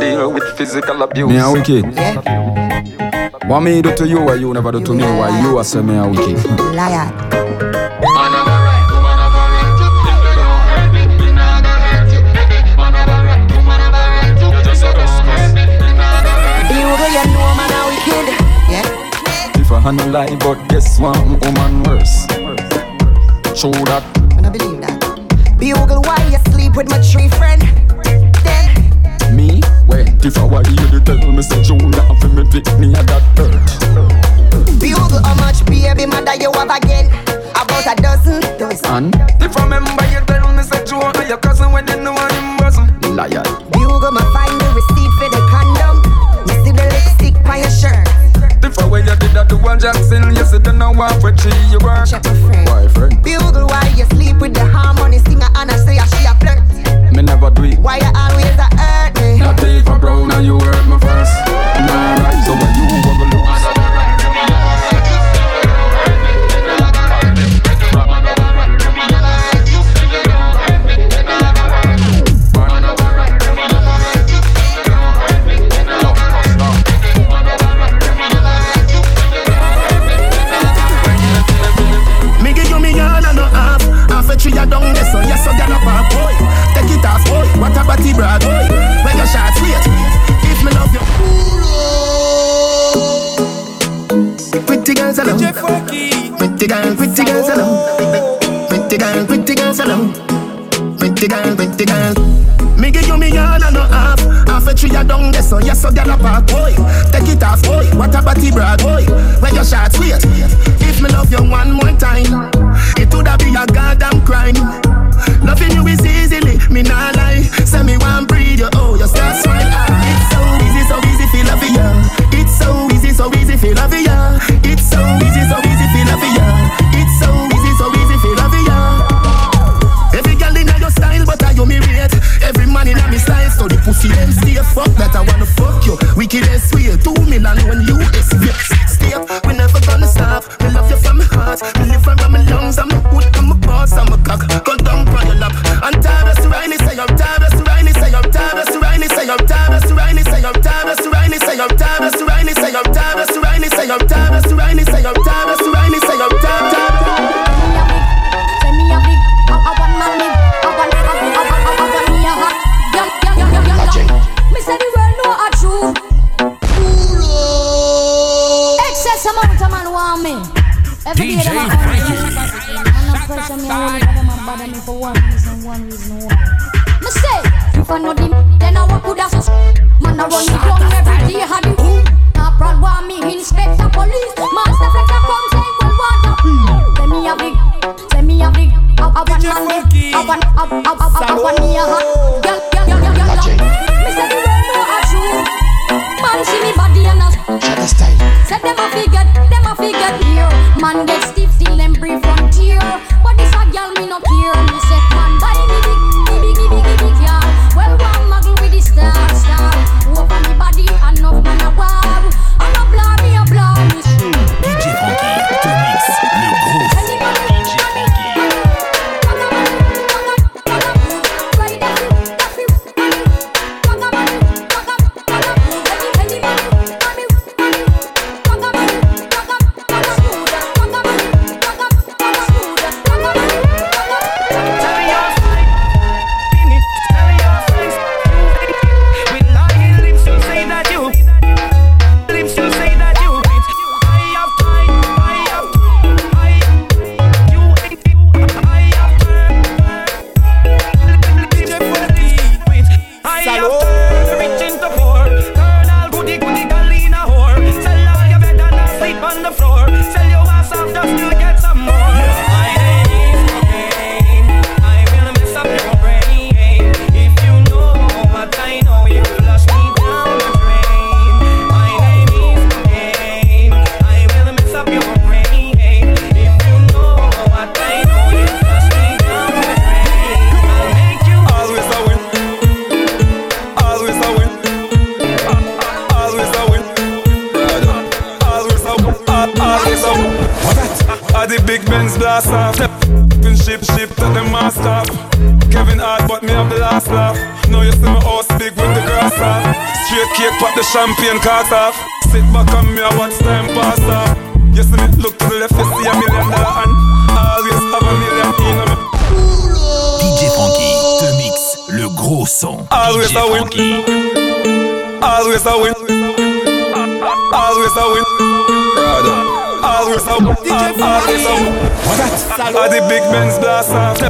Deal with physical abuse. Ni wicked. Yeah. What me do to you, why you never do to me, why you a semi-a wicked. Liar. no lie, but this one woman worse. Show that. I don't believe that. Bugle why you sleep with my tree friend. Then. Me? Wait, if I were you, you tell me, say, June, I feel me pick me at that earth. on me. Every DJ day them I on me. I'm not pressure me, I really bother my bother me for one reason, one reason, one. Me say, if I know them, then I walk with a man. I run me down every day, had him boom. Corporal want me inspector police. Master Flecka come say, well, what up? Send me a big, send me a big. I want man, I want, I want, I want me a hot girl, girl, girl, girl, girl. Man, Banshee me body and a Shutter style. Said them a get, them a get here. Man get stiff till them breathe frontier. But this a girl me no care. Straight cake, pop the champagne cart off. Sit back on me, I watch time pass off. You see me look to the left, you see a million dollar and always have a million in me. DJ Frankie te mixe le gros son. Always DJ a win. Frankie. Always a win. Always a win. Brother. Always a win. Always a win. What's that? All the big Benz blast off.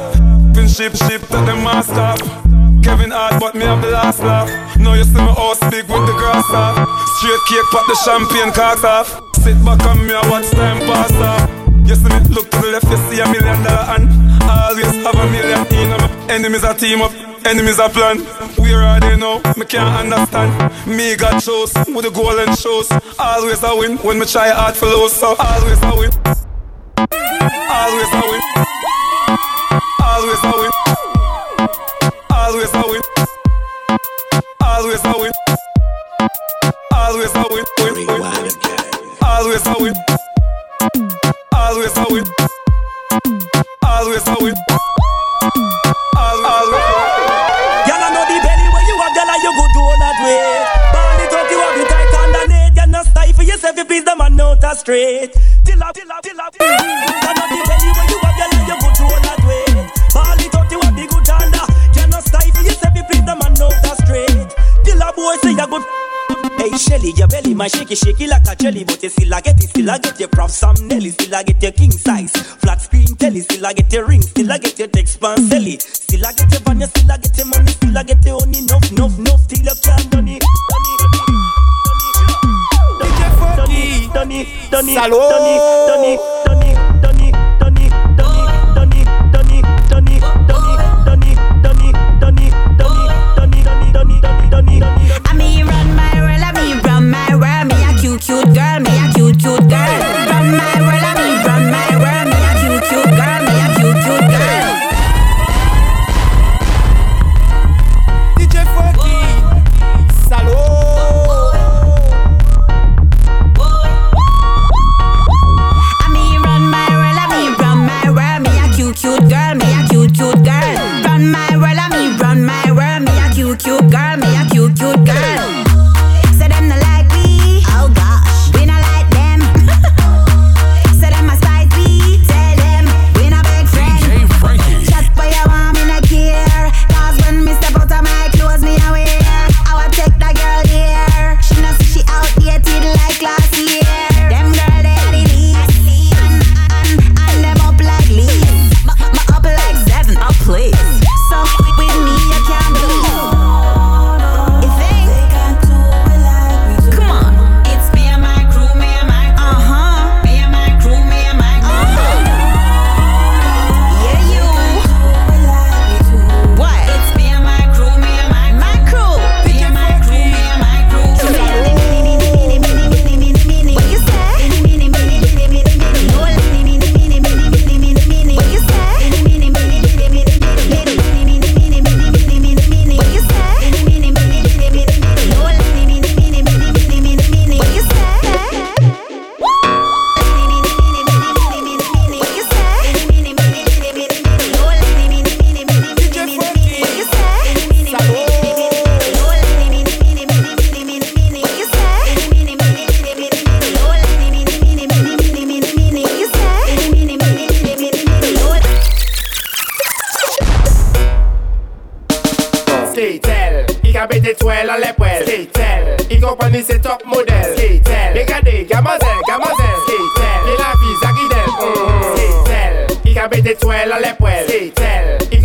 Ship, ship, them mask off. Kevin Hart, but me have the last laugh. Now you see my house big with the grass off. Straight cake, pop the champagne corks off. Sit back on me, I watch time pass off. You see me look to the left, you see a million dollar and always have a million in. Enemies are team up, enemies are plan. Where are they now? Me can't understand. Me got shows with the golden shows. Always I win when me try hard for lose. So always I win. Always I win. Always a win. Always a win. Always a win. Always a win. Win, win. Always a win. Always a win. Always a win. Al- Always. Y'all know the belly where you have, y'all you go do that way. Ball it up, you have it tight underneath. You're not stifle yourself, you please the man out a straight. Till up, till up, till up. Y'all know the belly Hey Shelly, your belly my shaky shaky like a jelly But you still a get it, still a get your prof Sam Nelly Still a get your king size Flat screen telly, still a get your ring Still a get your text pan selly Still a get your van, still a get your money Still a get your honey, enough, enough, enough Till you can't done it Done it, done it, done it, done it, done it, done it, done it, done it,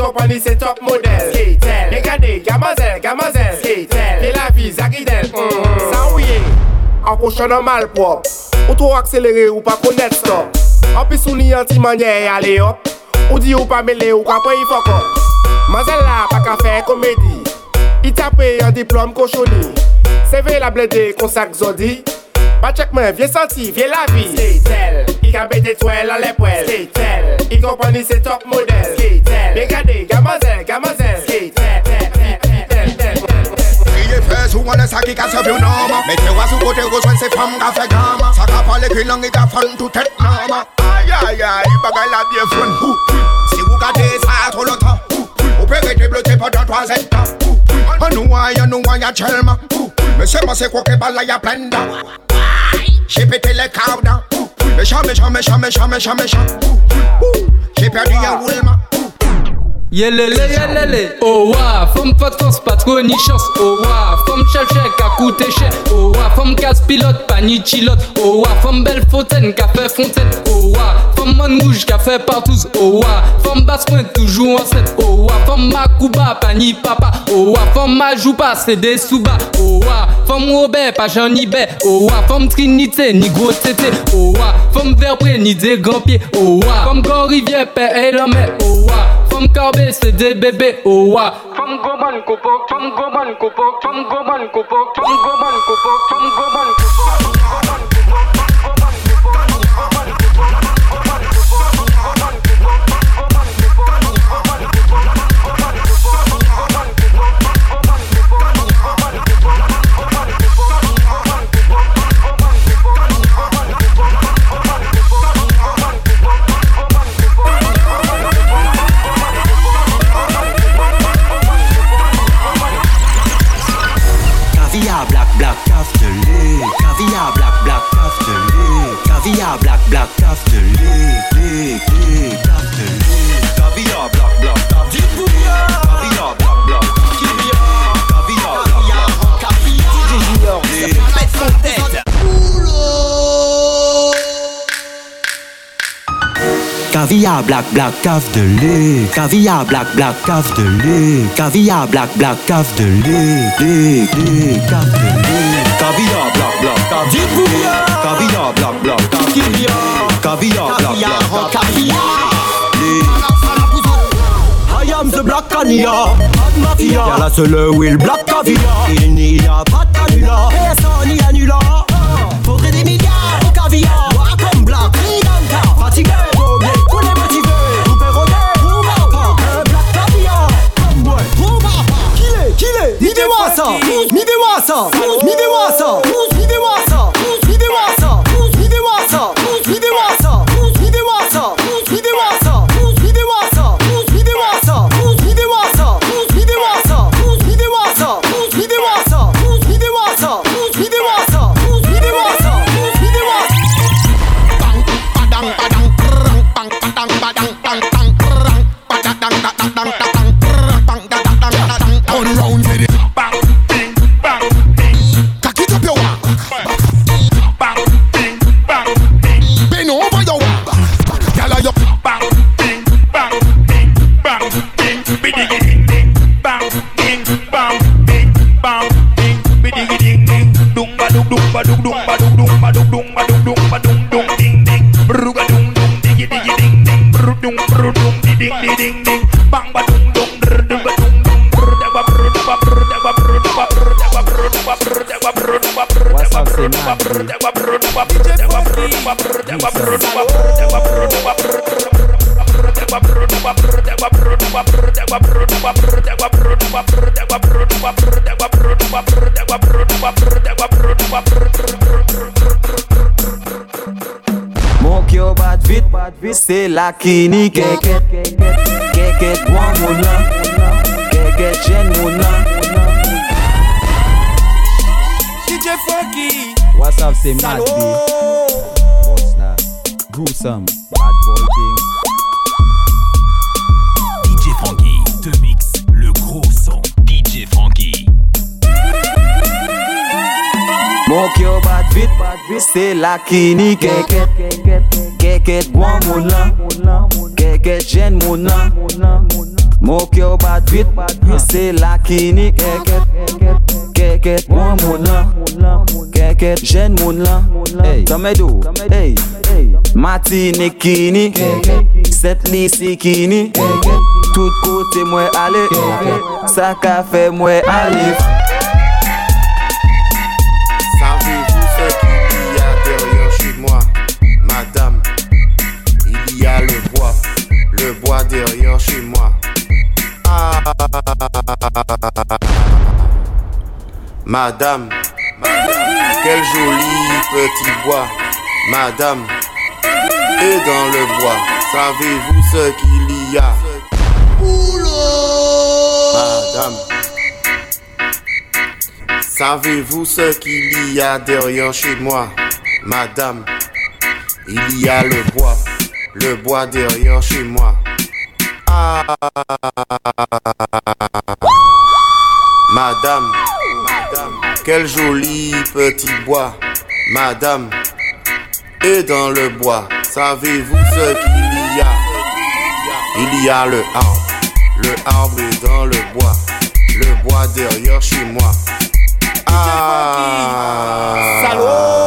kompani se top model Skatel, negade, gamazel, gamazel Skatel, le la vi zakidel San mm. ouye, an kouchon an malprop Ou tro akselere ou pa konet stop. An pi sou ni an ti manye yale op Ou di ou pa mele ou ka pre yi fokop Mazel la pa ka fe komedi I tape yon diplom koshoni Seve la blede konsak zodi Pa chekmen, vie santi, vie la vi Skatel Ika bete twel an lepwel Skitel Iko pani se top model. Skitel Dekade gamazel gamazel Skitel Kriye fes ou ane sa ki ka se vyo nama. Mete wasu kote goswen se fam ka fe gama Saka pale ki langi ka fan tou tet nama. Ayayay bagay la bie fwen Si ou ka de sa to lo ta. Ou pe rete blote pa dan twa zeta Anou a ya nou a ya chelma Mese mase koke bala ya blenda She pete le kavda Ou shame shame shame shame shame mecha, mecha. Yelele Oh wa Femme pas de force pas trop ni chance Oh wa Femme chercher qu'à coûter cher Oh wa Femme casse pilote pas ni chilote Oh wa Femme belle fontaine fait fontaine Oh wa Femme man rouge fait partout Oh wa Femme basse point toujours en set Oh wa Femme Makuba pas ni papa Oh wa Femme Majouba c'est des sous-bas Oh wa Femme Robert pas Jean bé Oh wa Femme Trinité ni gros tété Oh wa Femme Verpré ni des grands pieds Oh wa Femme Grand Rivière père et l'homme Oh wa Carbé, c'est des bébés, oh wa. Femme copo, femme copo, femme copo, femme copo, femme Caviar black black cave de lait. Caviar black black cave de lait. Caviar black black cave de lait. Lait, lait, cave de lait. Caviar black black cave de lait. Caviar black black cave de lait. Caviar black black cave de lait. I am the black caviar mafia. Y'a la seule will black caviar Il n'y a pas de canular Personne n'y annula 走 ding di ding ding, bang ba dung dung dr dung ba dung dung, bru da ba da ba da ba da ba da ba da ba da ba da ba da ba da ba da ba da ba da ba da ba da ba da ba da ba da ba kini Keket, get DJ Funky. What's up c'est Mad Boss là Gruesome. Bad boy DJ Funky te mixe le gros son. DJ Funky Moke yo bad vit C'est la kini Get get Get get one Get gen muna nan Mok yo bat bit Se la kini keket Keket moun moun lan Keket jen moun lan hey. Tamedo hey. Matine kini Set lisi kini Tout kote mwen ale Sa ka fe mwen alif Madame, quel joli petit bois. Madame, Et dans le bois, savez-vous ce qu'il y a? Madame. Savez-vous ce qu'il y a derrière chez moi? Madame. Il y a le bois, le bois derrière chez moi. Ah. Madame, madame, quel joli petit bois, madame. Et dans le bois, savez-vous ce qu'il y a? Il y a le arbre, le arbre est dans le bois, le bois derrière chez moi. Ah, Salaud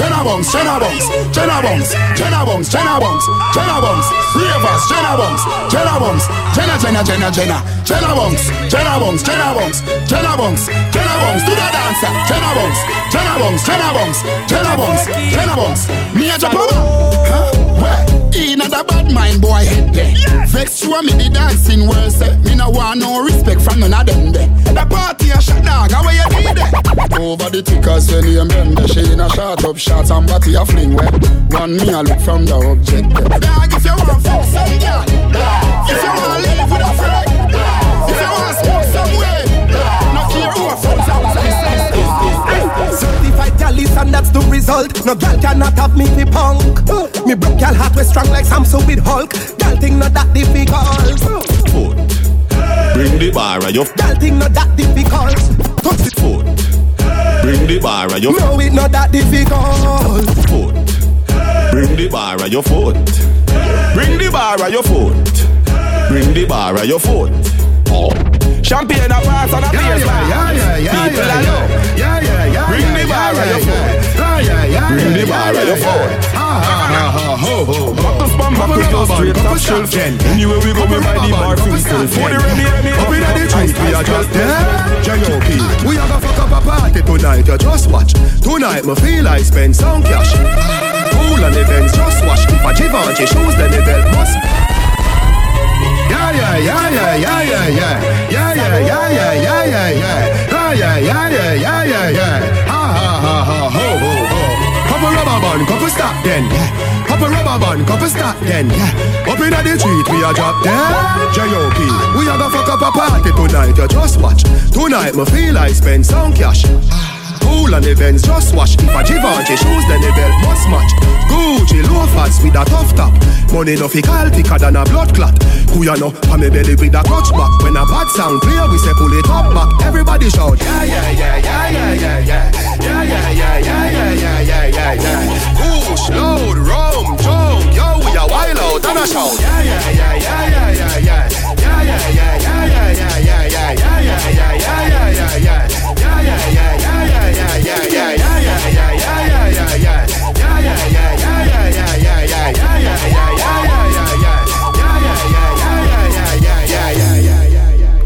Jenna Bungs, Jenna Bungs, Jenna Bungs, Jenna Bungs, Jenna Bungs, Jenna Bungs, Ravers, Jenna Bungs, Jenna Bungs, Jenna Jenna Jenna Jenna, Jenna Bungs, Jenna Bungs, Jenna Bungs, Jenna Bungs, Jenna Bungs, do the dancer, Jenna Bungs, Jenna Bungs, Jenna Bungs, Jenna Bungs, Jenna Bungs, me a jump huh? Where? In a bad mind boy head there. Vex you me the dancing world me no want no respect from none of them there. The a shot dog, how you need there? Over the tickers when you remember she in a shot up shots and body a fling where One me a look from the object there. Dog if you want fuck some girl, if you want live with a friend, if you want smoke some way, no care who a friends Certified galley and that's the result. No girl cannot have me be punk. Me broke girl heart was strong like Samson with Hulk. Girl thing not that difficult. Foot. Bring the bar of your Girl thing not that difficult. touch the foot. Bring the bar of your No, it not that difficult. foot. Bring the bar of your foot. Bring the bar of your foot. Bring the bar of your foot. Oh. Champagne a pass and a Yeah, beer yeah, yeah, yeah, yeah, People yeah, a know. yeah, yeah, yeah, Bring the bar yeah, of your foot. Yeah, yeah, yeah, Bring the yeah, bar yeah, yeah. foot. Ha, ha, ha, ha, ho, ho. Buckle back with your straight top shelf Anyway we go we buy the bar for yourself For the Remy Remy Up inna the street, we are just there. J.O.P. We are gonna fuck up a party tonight. You just watch. Tonight, me feel I spend some cash. Cool and events, just watch. If a Givenchy shoes, then the belt must. Yeah, yeah, yeah, yeah, yeah, yeah, yeah. Yeah, yeah, yeah, yeah, yeah, yeah, yeah. Yeah, yeah, yeah, yeah, yeah, yeah, yeah. Ha, ha, ho, ho, ho. Band, couple stop then, yeah. Couple rubber band, couple stop then, yeah. Up inna the street, we a drop there. J.O.P. We a go fuck up a party tonight, you just watch. Tonight, me feel I spend some cash. Cool and events, just watch. If a Givenchy shoes, then the belt must match. Gucci loafers with a tough top. Money no fi call thicker than a blood clot. Who ya know? Pa me belly with a clutch back. When a bad sound clear, we say pull it up back. Everybody shout, yeah, yeah, yeah, yeah, yeah, yeah, yeah. Yeah, yeah, yeah, yeah, yeah, yeah, yeah, yeah. Push, load, rum, jump, yo, we a wild out and a shout. Yeah, yeah. Yeah, yeah, yeah, yeah, yeah, yeah, yeah, yeah, yeah, yeah, yeah, yeah, yeah, yeah, yeah.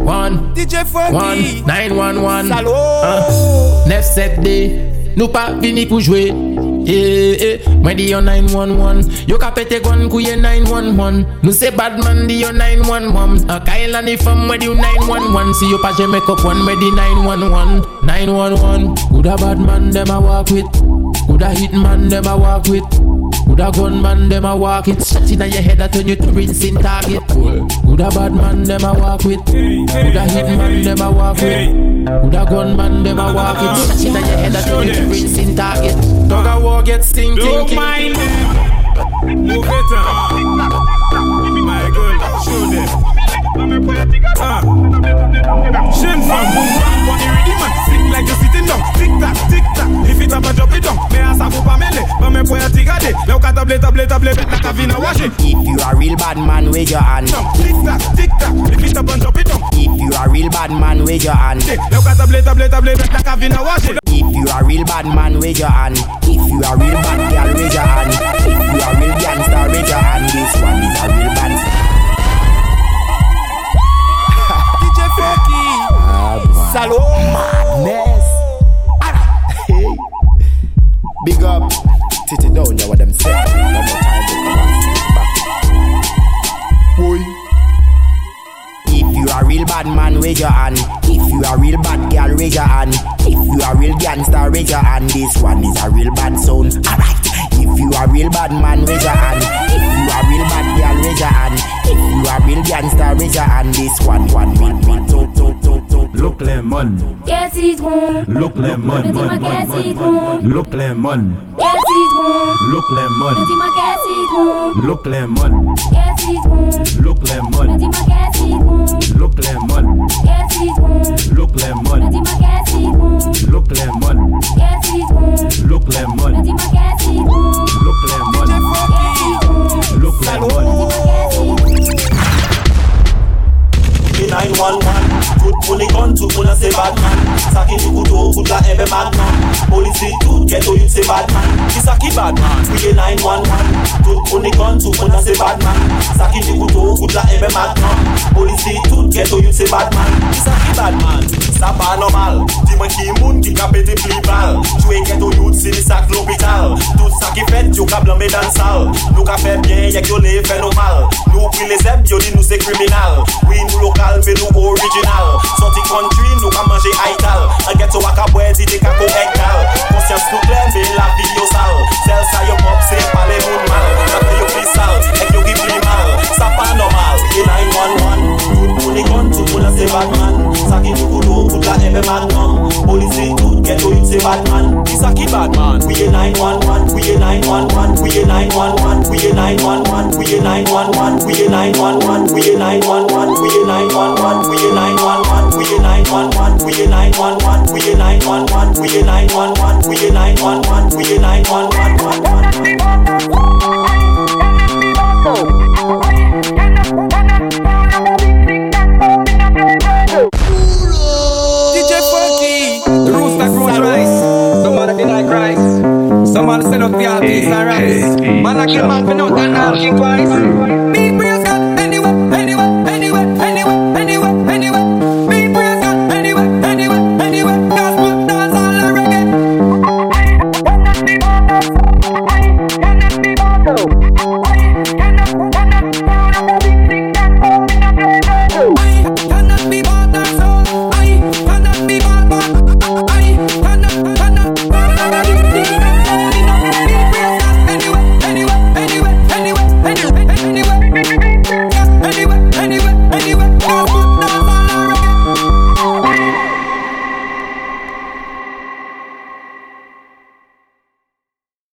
One, DJ Funky. one, nine, one, one. Salaud. Uh, 9-7D, nou pa vini pou jwe Yeah, yeah. Mwen di yo 911 Yo ka pete gwan kouye 911 Nou se badman di yo 911 A kail an di fam mwen di yo 911 Si yo pa jeme kop wan mwen di 911 911 Kuda badman dem a walk Coulda hit man them a walk with. Coulda gun man them a walk it. Shot inna your head I turn you to rinsing target. Coulda bad man them a walk with. Coulda hit man them I walk with. Coulda gun man them I walk it. Shot inna your head I turn you to rinsing target. Dog a war get stinking. Don't mind. Move it up. Tablet, tablet, tablet, like a vina wash it. If you a real bad man, raise your hand. Tick tock, tick tock, lift it up and drop it down. If you a real bad man, raise your hand. Look at tablet, tablet, tablet, like a vina wash it. If you a real bad man, raise your hand. If you a real bad girl, raise your hand. If you a real gangster, raise your hand. This one is a real band. DJ Funky. Salud. Madness. Hey. Big up. Titty down, yeah, what them say. One more time, back. Boy. If you a real bad man, raise your hand. If you a real bad girl, raise your hand. If you a real gangster, raise your hand. This one is a real bad sound. Alright. If you a real bad man, raise your hand. If you bad girl, raise your hand. If you a real gangster, raise your hand. This one, one, one, one, two, two, two, two. Look lemon, Qu'est-ce qu'ils font look lemon, Dis-moi qu'est-ce qu'ils font look lemon, Qu'est-ce qu'ils font look lemon, Dis-moi qu'est-ce look lemon, Qu'est-ce qu'ils font look lemon, Dis-moi qu'est-ce look lemon, Qu'est-ce qu'ils font look lemon, Dis-moi qu'est-ce look lemon, Qu'est-ce qu'ils font look lemon, Dis-moi qu'est-ce look lemon, Casa Give you good hope, good like every madman. Police the truth, get to you say bad man This a key bad man, we get 911 Good on the gun, two on a say bad man Saki the good hope, good like every madman. Police the truth, get to you say bad man This a key bad man, sa pa normal. Di man ki moun, ki ka peti pli bal Chwe get to you, si ni sak l'hobital Tout sa ki fet, yo ka blame dan sal Nou ka fe bien, yek yo le fe normal. Nou pri le zeb, yo di nou se kriminal We nou lokal, ve nou original. Soti kontri, nou ka manje aital. Al get yo ak a bwedi di ka korek dal. Konsyans nou klen, me la vi yo sal. Sel sa yo pop se pale moun Some man sell out and rice. I kill man for nothing and now think twice. Big